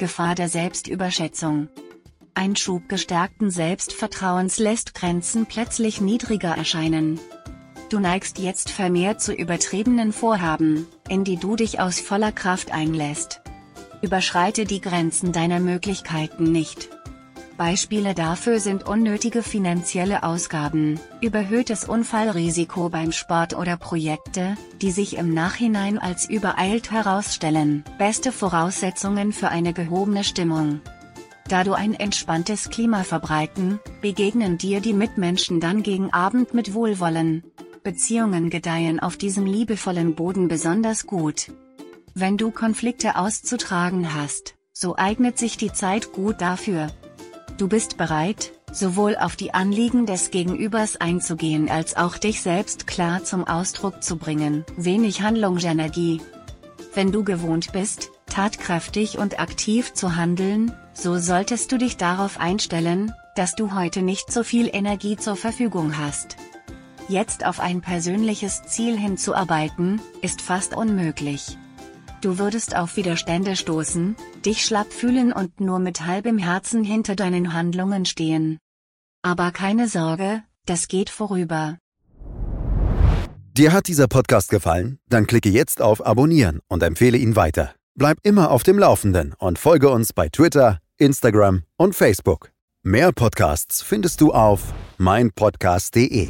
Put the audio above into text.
Gefahr der Selbstüberschätzung. Ein Schub gestärkten Selbstvertrauens lässt Grenzen plötzlich niedriger erscheinen. Du neigst jetzt vermehrt zu übertriebenen Vorhaben, in die du dich aus voller Kraft einlässt. Überschreite die Grenzen deiner Möglichkeiten nicht. Beispiele dafür sind unnötige finanzielle Ausgaben, überhöhtes Unfallrisiko beim Sport oder Projekte, die sich im Nachhinein als übereilt herausstellen. Beste Voraussetzungen für eine gehobene Stimmung. Da du ein entspanntes Klima verbreiten, begegnen dir die Mitmenschen dann gegen Abend mit Wohlwollen. Beziehungen gedeihen auf diesem liebevollen Boden besonders gut. Wenn du Konflikte auszutragen hast, so eignet sich die Zeit gut dafür, Du bist bereit, sowohl auf die Anliegen des Gegenübers einzugehen als auch dich selbst klar zum Ausdruck zu bringen. Wenig Handlungsenergie. Wenn du gewohnt bist, tatkräftig und aktiv zu handeln, so solltest du dich darauf einstellen, dass du heute nicht so viel Energie zur Verfügung hast. Jetzt auf ein persönliches Ziel hinzuarbeiten, ist fast unmöglich. Du würdest auf Widerstände stoßen, dich schlapp fühlen und nur mit halbem Herzen hinter deinen Handlungen stehen. Aber keine Sorge, das geht vorüber. Dir hat dieser Podcast gefallen? Dann klicke jetzt auf Abonnieren und empfehle ihn weiter. Bleib immer auf dem Laufenden und folge uns bei Twitter, Instagram und Facebook. Mehr Podcasts findest du auf meinpodcast.de.